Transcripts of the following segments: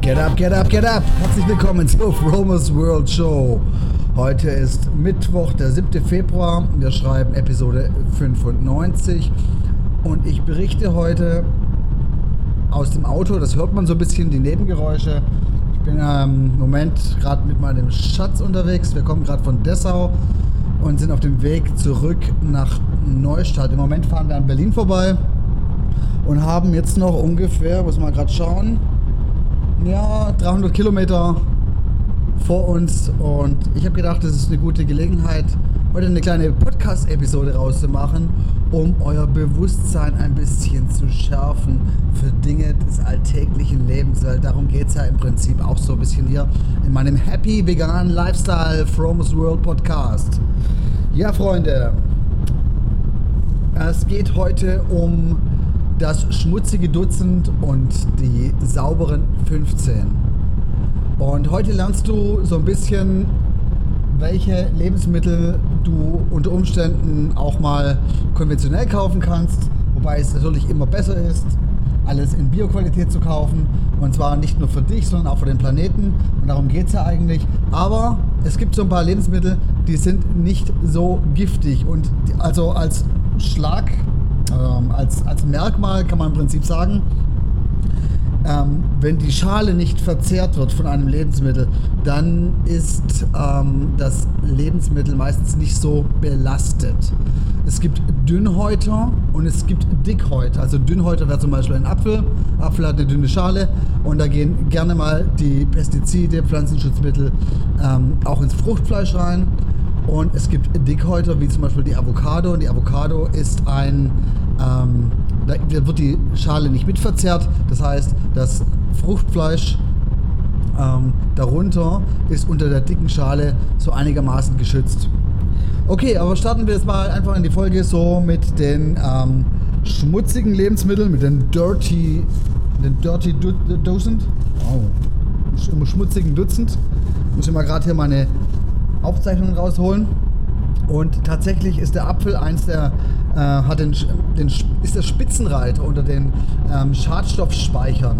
Get up, get up, get up! Herzlich willkommen zur Fromers World Show. Heute ist Mittwoch, der 7. Februar. Wir schreiben Episode 95 und ich berichte heute aus dem Auto. Das hört man so ein bisschen, die Nebengeräusche. Ich bin ähm, im Moment gerade mit meinem Schatz unterwegs. Wir kommen gerade von Dessau und sind auf dem Weg zurück nach Neustadt. Im Moment fahren wir an Berlin vorbei und haben jetzt noch ungefähr, muss mal gerade schauen, ja, 300 Kilometer vor uns und ich habe gedacht, das ist eine gute Gelegenheit, heute eine kleine Podcast-Episode rauszumachen, um euer Bewusstsein ein bisschen zu schärfen für Dinge des alltäglichen Lebens, weil darum geht es ja im Prinzip auch so ein bisschen hier in meinem Happy Vegan Lifestyle From's World Podcast. Ja, Freunde, es geht heute um das schmutzige Dutzend und die sauberen 15. Und heute lernst du so ein bisschen, welche Lebensmittel du unter Umständen auch mal konventionell kaufen kannst, wobei es natürlich immer besser ist, alles in Bioqualität zu kaufen. Und zwar nicht nur für dich, sondern auch für den Planeten. Und darum geht es ja eigentlich. Aber es gibt so ein paar Lebensmittel, die sind nicht so giftig. Und also als Schlag, ähm, als, als Merkmal kann man im Prinzip sagen, ähm, wenn die Schale nicht verzehrt wird von einem Lebensmittel, dann ist ähm, das Lebensmittel meistens nicht so belastet. Es gibt Dünnhäuter und es gibt Dickhäuter. Also Dünnhäuter wäre zum Beispiel ein Apfel. Apfel hat eine dünne Schale und da gehen gerne mal die Pestizide, Pflanzenschutzmittel ähm, auch ins Fruchtfleisch rein. Und es gibt Dickhäuter, wie zum Beispiel die Avocado. Und die Avocado ist ein, ähm, da wird die Schale nicht mitverzerrt. Das heißt, das Fruchtfleisch ähm, darunter ist unter der dicken Schale so einigermaßen geschützt. Okay, aber starten wir jetzt mal einfach in die Folge so mit den ähm, schmutzigen Lebensmitteln, mit den Dirty, den Dirty du Dutzend. Wow. Im schmutzigen Dutzend. Muss ich mal gerade hier meine Aufzeichnungen rausholen. Und tatsächlich ist der Apfel eins der, äh, hat den, den, ist der Spitzenreiter unter den ähm, Schadstoffspeichern.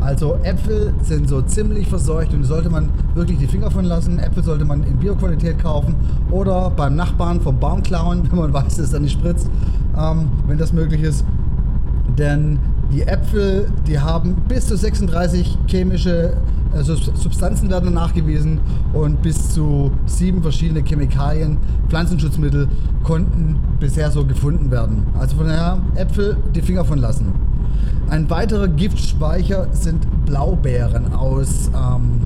Also Äpfel sind so ziemlich verseucht und sollte man wirklich die Finger von lassen. Äpfel sollte man in Bioqualität kaufen oder beim Nachbarn vom Baum klauen, wenn man weiß, dass er nicht spritzt, ähm, wenn das möglich ist. Denn die Äpfel, die haben bis zu 36 chemische also Substanzen werden nachgewiesen und bis zu sieben verschiedene Chemikalien, Pflanzenschutzmittel konnten bisher so gefunden werden. Also von daher Äpfel die Finger von lassen. Ein weiterer Giftspeicher sind Blaubeeren aus ähm,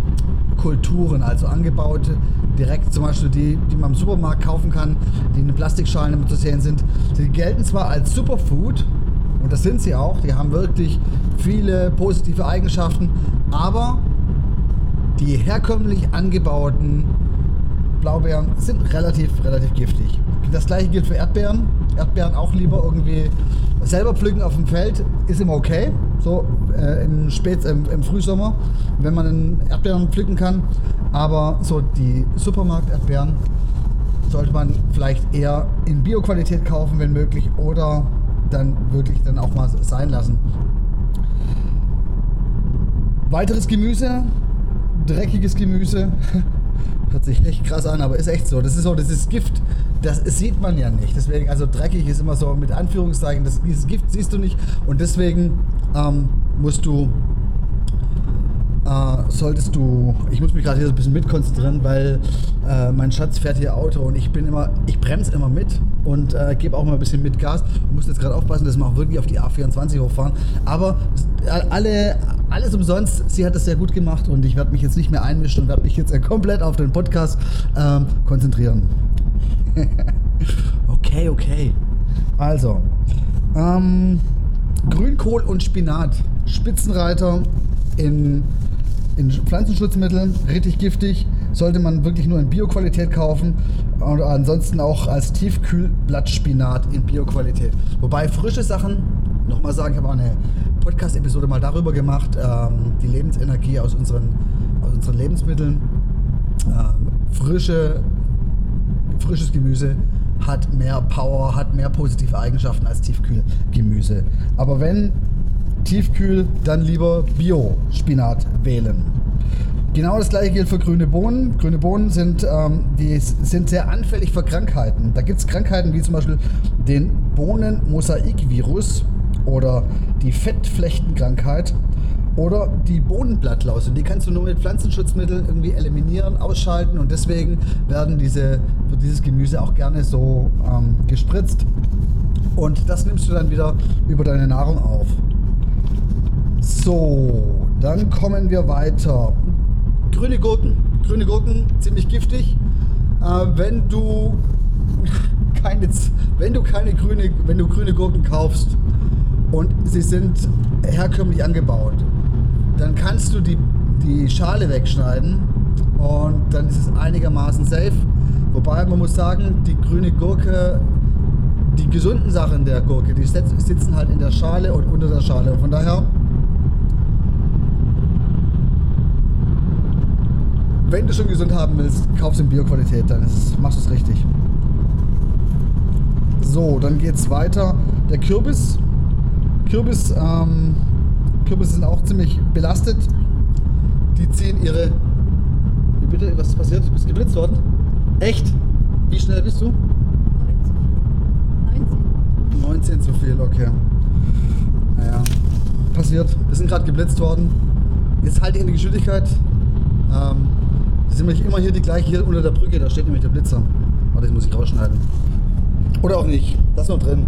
Kulturen, also angebaute direkt zum Beispiel die, die man im Supermarkt kaufen kann, die in Plastikschalen immer zu sehen sind. Sie gelten zwar als Superfood, und das sind sie auch, die haben wirklich viele positive Eigenschaften, aber die herkömmlich angebauten Blaubeeren sind relativ, relativ giftig. Das gleiche gilt für Erdbeeren. Erdbeeren auch lieber irgendwie selber pflücken auf dem Feld ist immer okay. So äh, im, Spät, im, im, Frühsommer, wenn man Erdbeeren pflücken kann. Aber so die Supermarkt-Erdbeeren sollte man vielleicht eher in Bioqualität kaufen, wenn möglich, oder dann wirklich dann auch mal sein lassen. Weiteres Gemüse, dreckiges Gemüse. Hört sich echt krass an, aber ist echt so. Das ist so, das ist Gift. Das sieht man ja nicht. Deswegen, also dreckig ist immer so mit Anführungszeichen, das, dieses Gift siehst du nicht. Und deswegen ähm, musst du äh, solltest du, ich muss mich gerade hier so ein bisschen mitkonzentrieren, weil äh, mein Schatz fährt hier Auto und ich bin immer, ich bremse immer mit und äh, gebe auch mal ein bisschen mit Gas und muss jetzt gerade aufpassen, dass wir auch wirklich auf die A24 hochfahren. Aber alle, alles umsonst, sie hat das sehr gut gemacht und ich werde mich jetzt nicht mehr einmischen und werde mich jetzt komplett auf den Podcast ähm, konzentrieren. okay, okay. Also, ähm, Grünkohl und Spinat, Spitzenreiter in in Pflanzenschutzmitteln, richtig giftig. sollte man wirklich nur in Bioqualität kaufen und ansonsten auch als Tiefkühlblattspinat in Bioqualität. Wobei frische Sachen, nochmal sagen, ich habe auch eine Podcast-Episode mal darüber gemacht, ähm, die Lebensenergie aus unseren, aus unseren Lebensmitteln. Ähm, frische, frisches Gemüse hat mehr Power, hat mehr positive Eigenschaften als Tiefkühlgemüse. Aber wenn Tiefkühl, dann lieber Bio-Spinat wählen. Genau das gleiche gilt für grüne Bohnen. Grüne Bohnen sind, ähm, die sind sehr anfällig für Krankheiten. Da gibt es Krankheiten wie zum Beispiel den Bohnenmosaikvirus oder die Fettflechtenkrankheit oder die Bohnenblattlaus. Und die kannst du nur mit Pflanzenschutzmitteln irgendwie eliminieren, ausschalten. Und deswegen werden diese, wird dieses Gemüse auch gerne so ähm, gespritzt. Und das nimmst du dann wieder über deine Nahrung auf. So, dann kommen wir weiter. Grüne Gurken. Grüne Gurken, ziemlich giftig. Äh, wenn du keine, wenn du keine grüne, wenn du grüne Gurken kaufst und sie sind herkömmlich angebaut, dann kannst du die, die Schale wegschneiden und dann ist es einigermaßen safe. Wobei man muss sagen, die grüne Gurke, die gesunden Sachen der Gurke, die sitzen halt in der Schale und unter der Schale. Und von daher, wenn du schon gesund haben willst, kaufst du in Bioqualität, dann es, machst du es richtig. So, dann geht es weiter. Der Kürbis. Kürbis ähm, Kürbisse sind auch ziemlich belastet. Die ziehen ihre. Wie bitte? Was ist passiert? Du bist geblitzt worden? Echt? Wie schnell bist du? 19. 19 zu viel, okay. Naja, passiert. Wir sind gerade geblitzt worden. Jetzt halte ich in die Geschwindigkeit. Ähm, das ist nämlich immer hier die gleiche, hier unter der Brücke, da steht nämlich der Blitzer. Warte, das muss ich rausschneiden. Oder auch nicht. Das noch drin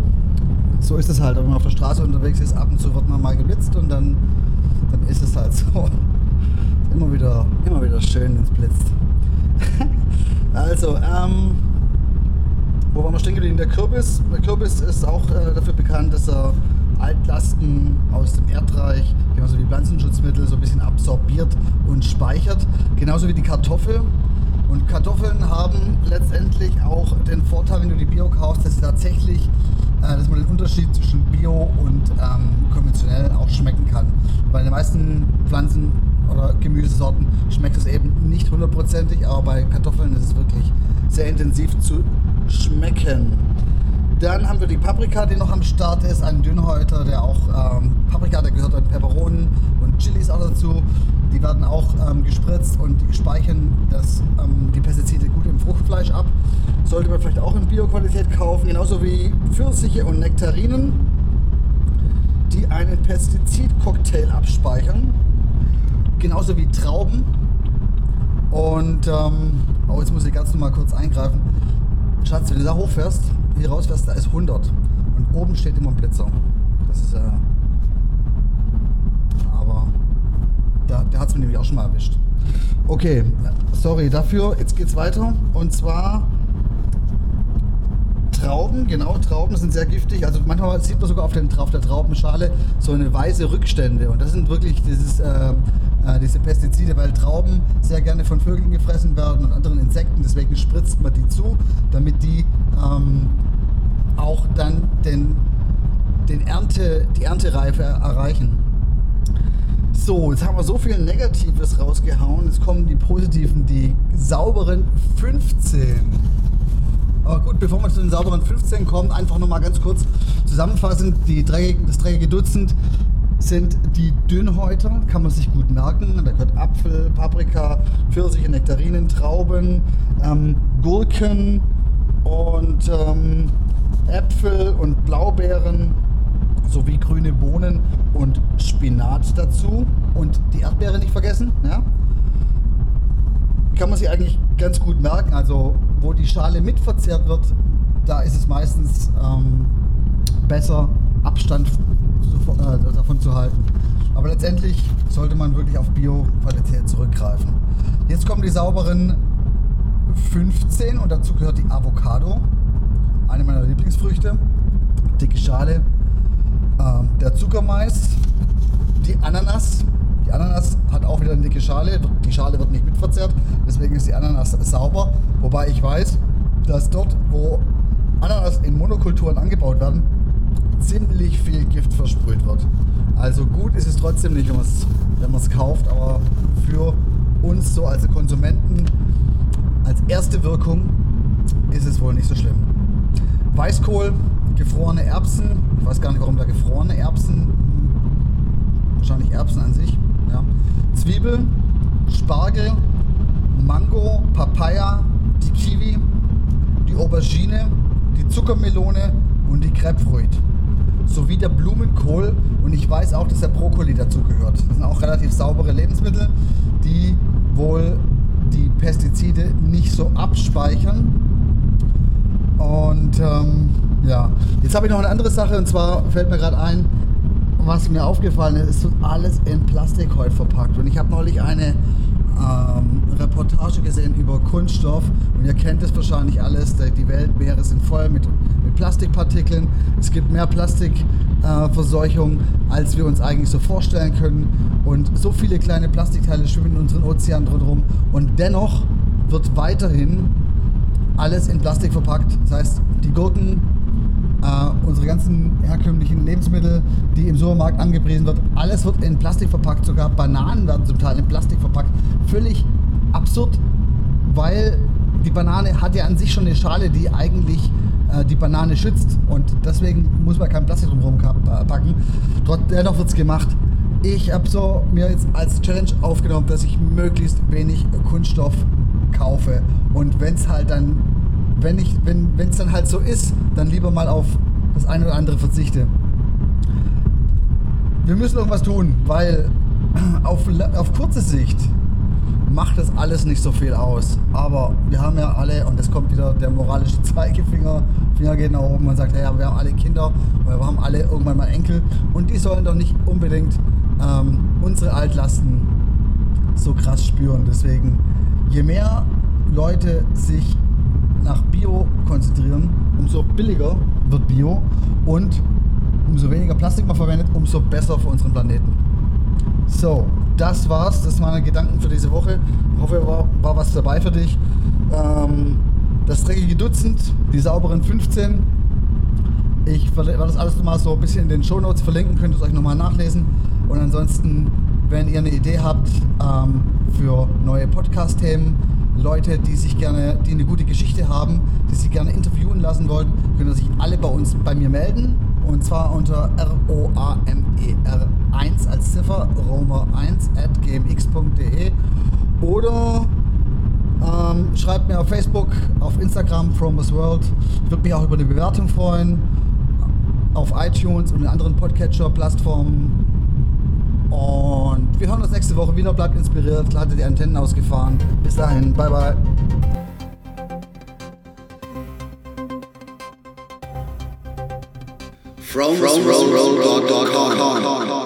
so ist es halt. Wenn man auf der Straße unterwegs ist, ab und zu wird man mal geblitzt und dann, dann ist es halt so. Immer wieder, immer wieder schön, wenn es blitzt. also, ähm, wo waren wir stehen geblieben? Der Kürbis. Der Kürbis ist auch äh, dafür bekannt, dass er Altlasten aus dem Erdreich, genauso wie Pflanzenschutzmittel, so ein bisschen absorbiert und speichert. Genauso wie die Kartoffel. Und Kartoffeln haben letztendlich auch den Vorteil, wenn du die Bio kaufst, dass sie tatsächlich dass man den Unterschied zwischen Bio und ähm, konventionell auch schmecken kann. Bei den meisten Pflanzen oder Gemüsesorten schmeckt es eben nicht hundertprozentig, aber bei Kartoffeln ist es wirklich sehr intensiv zu schmecken. Dann haben wir die Paprika, die noch am Start ist, ein Dünnhäuter, der auch ähm, Paprika, der gehört dann Peperonen und Chilis auch dazu. Die werden auch ähm, gespritzt und die speichern das, ähm, die Pestizide gut im Fruchtfleisch ab. Sollte man vielleicht auch in Bioqualität kaufen, genauso wie Pfirsiche und Nektarinen, die einen Pestizidcocktail abspeichern. Genauso wie Trauben. Und, ähm, oh, jetzt muss ich ganz normal kurz eingreifen. Schatz, wenn du da hochfährst, hier rausfährst, da ist 100. Und oben steht immer ein Blitzer. Das ist, äh, aber der, der hat es mir nämlich auch schon mal erwischt. Okay, sorry dafür. Jetzt geht's weiter. Und zwar Trauben, genau, Trauben sind sehr giftig. Also manchmal sieht man sogar auf, den, auf der Traubenschale so eine weiße Rückstände. Und das sind wirklich dieses, äh, äh, diese Pestizide, weil Trauben sehr gerne von Vögeln gefressen werden und anderen Insekten. Deswegen spritzt man die zu, damit die ähm, auch dann den, den Ernte, die Erntereife erreichen. So, jetzt haben wir so viel Negatives rausgehauen. Jetzt kommen die positiven, die sauberen 15. Aber gut, bevor wir zu den sauberen 15 kommen, einfach nochmal ganz kurz zusammenfassend. Die dreckige, das dreckige Dutzend sind die Dünnhäuter, kann man sich gut merken. Da gehört Apfel, Paprika, Pfirsiche, Nektarinen, Trauben, ähm, Gurken und ähm, Äpfel und Blaubeeren sowie grüne Bohnen und Spinat dazu. Und die Erdbeere nicht vergessen. Ja? Kann man sich eigentlich ganz gut merken. Also wo die Schale mitverzehrt wird, da ist es meistens ähm, besser, Abstand äh, davon zu halten. Aber letztendlich sollte man wirklich auf Bio-Qualität zurückgreifen. Jetzt kommen die sauberen 15 und dazu gehört die Avocado, eine meiner Lieblingsfrüchte. Dicke Schale. Ähm, der Zuckermais, die Ananas. Die Ananas hat auch wieder eine dicke Schale, die Schale wird nicht mitverzerrt, deswegen ist die Ananas sauber. Wobei ich weiß, dass dort, wo Ananas in Monokulturen angebaut werden, ziemlich viel Gift versprüht wird. Also gut ist es trotzdem nicht, wenn man es kauft, aber für uns so als Konsumenten als erste Wirkung ist es wohl nicht so schlimm. Weißkohl, gefrorene Erbsen, ich weiß gar nicht, warum da gefrorene Erbsen, wahrscheinlich Erbsen an sich, ja. Zwiebeln, Spargel, Mango, Papaya, die Kiwi, die Aubergine, die Zuckermelone und die Grapefruit. Sowie der Blumenkohl und ich weiß auch, dass der Brokkoli dazu gehört. Das sind auch relativ saubere Lebensmittel, die wohl die Pestizide nicht so abspeichern. Und ähm, ja, jetzt habe ich noch eine andere Sache und zwar fällt mir gerade ein, was mir aufgefallen ist, es wird alles in Plastik heute verpackt. Und ich habe neulich eine ähm, Reportage gesehen über Kunststoff und ihr kennt es wahrscheinlich alles, die Weltmeere sind voll mit, mit Plastikpartikeln. Es gibt mehr Plastikverseuchung, äh, als wir uns eigentlich so vorstellen können. Und so viele kleine Plastikteile schwimmen in unseren Ozeanen drumherum. Und dennoch wird weiterhin alles in Plastik verpackt. Das heißt, die Gurken, äh, unsere ganzen herkömmlichen Lebensmittel, die im Supermarkt angepriesen wird, alles wird in Plastik verpackt. Sogar Bananen werden zum Teil in Plastik verpackt. Völlig absurd, weil die Banane hat ja an sich schon eine Schale, die eigentlich äh, die Banane schützt. Und deswegen muss man kein Plastik drumherum packen. Dennoch wird es gemacht. Ich habe so mir jetzt als Challenge aufgenommen, dass ich möglichst wenig Kunststoff kaufe. Und wenn es halt dann, wenn ich, wenn es dann halt so ist, dann lieber mal auf das eine oder andere verzichte. Wir müssen irgendwas tun, weil auf, auf kurze Sicht macht das alles nicht so viel aus. Aber wir haben ja alle, und es kommt wieder der moralische Zeigefinger, Finger geht nach oben und sagt, hey, wir haben alle Kinder wir haben alle irgendwann mal Enkel und die sollen doch nicht unbedingt ähm, unsere Altlasten so krass spüren. Deswegen, je mehr Leute sich nach Bio konzentrieren, umso billiger wird Bio und umso weniger Plastik man verwendet, umso besser für unseren Planeten. So, das war's. Das waren meine Gedanken für diese Woche. Ich hoffe, war, war was dabei für dich. Ähm, das dreckige Dutzend, die sauberen 15. Ich werde das alles mal so ein bisschen in den Show Notes verlinken, könnt ihr es euch nochmal nachlesen. Und ansonsten, wenn ihr eine Idee habt ähm, für neue Podcast-Themen, Leute, die sich gerne, die eine gute Geschichte haben, die sich gerne interviewen lassen wollen, können sich alle bei uns, bei mir melden. Und zwar unter R-O-A-M-E-R 1 als Ziffer, Romer1 at gmx.de oder ähm, schreibt mir auf Facebook, auf Instagram, From This World. Ich würde mich auch über eine Bewertung freuen. Auf iTunes und anderen Podcatcher-Plattformen. Und wir hören uns nächste Woche wieder. Bleibt inspiriert, haltet die Antennen ausgefahren. Bis dahin, bye bye. From, from, from, from, from, from, from, from,